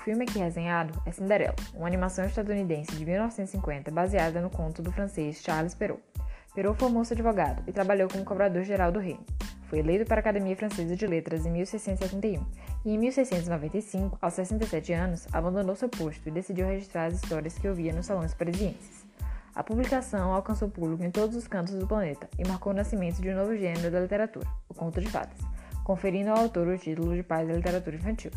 filme aqui resenhado é Cinderela, uma animação estadunidense de 1950 baseada no conto do francês Charles Perrault. Perrault formou-se advogado e trabalhou como cobrador-geral do reino. Foi eleito para a Academia Francesa de Letras em 1671 e, em 1695, aos 67 anos, abandonou seu posto e decidiu registrar as histórias que ouvia nos salões parisienses. A publicação alcançou público em todos os cantos do planeta e marcou o nascimento de um novo gênero da literatura, o conto de fadas, conferindo ao autor o título de pai da literatura infantil.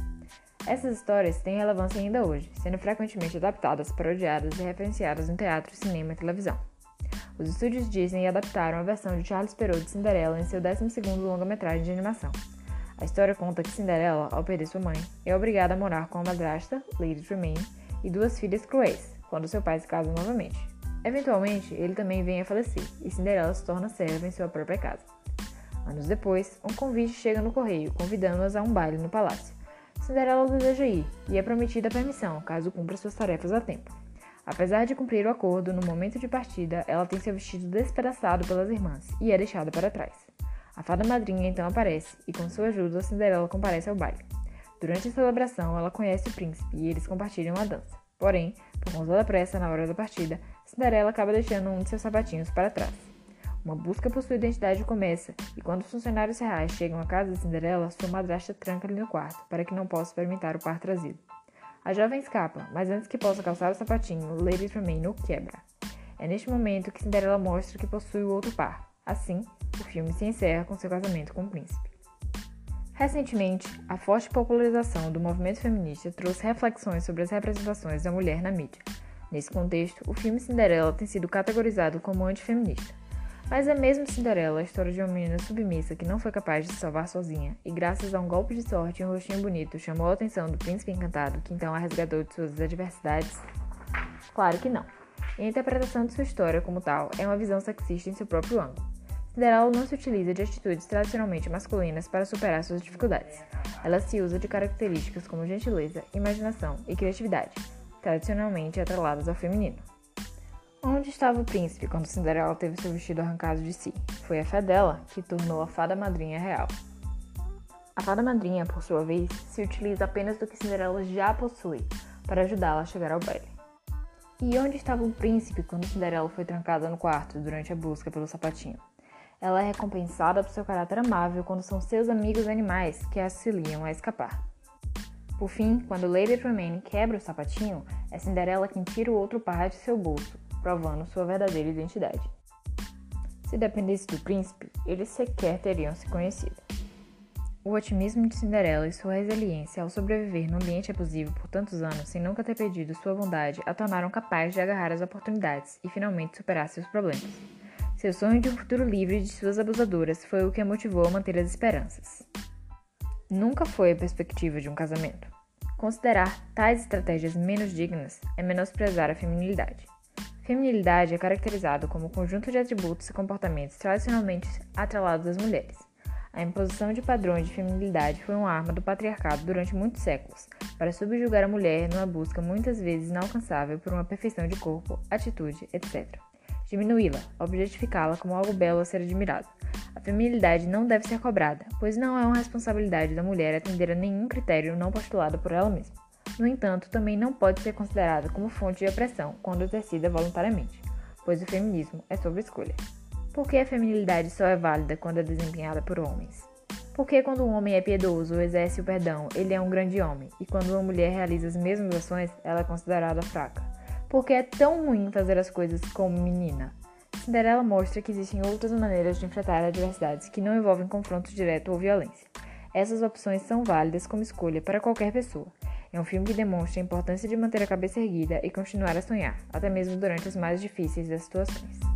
Essas histórias têm relevância ainda hoje, sendo frequentemente adaptadas, parodiadas e referenciadas no teatro, cinema e televisão. Os estúdios Disney adaptaram a versão de Charles Perrault de Cinderela em seu 12º longa-metragem de animação. A história conta que Cinderela, ao perder sua mãe, é obrigada a morar com a madrasta, Lady Tremaine, e duas filhas cruéis, quando seu pai se casa novamente. Eventualmente, ele também vem a falecer, e Cinderela se torna serva em sua própria casa. Anos depois, um convite chega no correio, convidando-as a um baile no palácio. Cinderela deseja ir e é prometida permissão caso cumpra suas tarefas a tempo. Apesar de cumprir o acordo, no momento de partida, ela tem seu vestido despedaçado pelas irmãs e é deixada para trás. A fada madrinha então aparece e, com sua ajuda, Cinderela comparece ao baile. Durante a celebração, ela conhece o príncipe e eles compartilham a dança. Porém, por conta da pressa na hora da partida, Cinderela acaba deixando um de seus sapatinhos para trás. Uma busca por sua identidade começa, e quando os funcionários reais chegam à casa de Cinderela, sua madrasta tranca-lhe no quarto, para que não possa experimentar o par trazido. A jovem escapa, mas antes que possa calçar o sapatinho, Lady Tremaine o quebra. É neste momento que Cinderela mostra que possui o outro par. Assim, o filme se encerra com seu casamento com o príncipe. Recentemente, a forte popularização do movimento feminista trouxe reflexões sobre as representações da mulher na mídia. Nesse contexto, o filme Cinderela tem sido categorizado como antifeminista. Mas é mesmo Cinderela a história de uma menina submissa que não foi capaz de se salvar sozinha e, graças a um golpe de sorte e um rostinho bonito, chamou a atenção do príncipe encantado, que então a resgatou de suas adversidades? Claro que não. E a interpretação de sua história como tal é uma visão sexista em seu próprio ângulo. Cinderela não se utiliza de atitudes tradicionalmente masculinas para superar suas dificuldades. Ela se usa de características como gentileza, imaginação e criatividade, tradicionalmente atreladas ao feminino. Onde estava o príncipe quando Cinderela teve seu vestido arrancado de si? Foi a fé dela que tornou a fada madrinha real. A fada madrinha, por sua vez, se utiliza apenas do que Cinderela já possui para ajudá-la a chegar ao baile. E onde estava o príncipe quando Cinderela foi trancada no quarto durante a busca pelo sapatinho? Ela é recompensada por seu caráter amável quando são seus amigos animais que a auxiliam a escapar. Por fim, quando Lady Tremaine quebra o sapatinho, é Cinderela quem tira o outro par de seu bolso provando sua verdadeira identidade. Se dependesse do príncipe, eles sequer teriam se conhecido. O otimismo de Cinderela e sua resiliência ao sobreviver num ambiente abusivo por tantos anos sem nunca ter perdido sua bondade a tornaram capaz de agarrar as oportunidades e finalmente superar seus problemas. Seu sonho de um futuro livre de suas abusadoras foi o que a motivou a manter as esperanças. Nunca foi a perspectiva de um casamento. Considerar tais estratégias menos dignas é menosprezar a feminilidade. Feminilidade é caracterizado como o conjunto de atributos e comportamentos tradicionalmente atrelados às mulheres. A imposição de padrões de feminilidade foi uma arma do patriarcado durante muitos séculos, para subjugar a mulher numa busca muitas vezes inalcançável por uma perfeição de corpo, atitude, etc. Diminuí-la, objetificá-la como algo belo a ser admirado. A feminilidade não deve ser cobrada, pois não é uma responsabilidade da mulher atender a nenhum critério não postulado por ela mesma. No entanto, também não pode ser considerada como fonte de opressão quando exercida voluntariamente, pois o feminismo é sobre escolha. Por que a feminilidade só é válida quando é desempenhada por homens? Porque quando um homem é piedoso ou exerce o perdão, ele é um grande homem, e quando uma mulher realiza as mesmas ações, ela é considerada fraca? Porque é tão ruim fazer as coisas como menina? Cinderela mostra que existem outras maneiras de enfrentar adversidades que não envolvem confronto direto ou violência. Essas opções são válidas como escolha para qualquer pessoa, é um filme que demonstra a importância de manter a cabeça erguida e continuar a sonhar, até mesmo durante as mais difíceis das situações.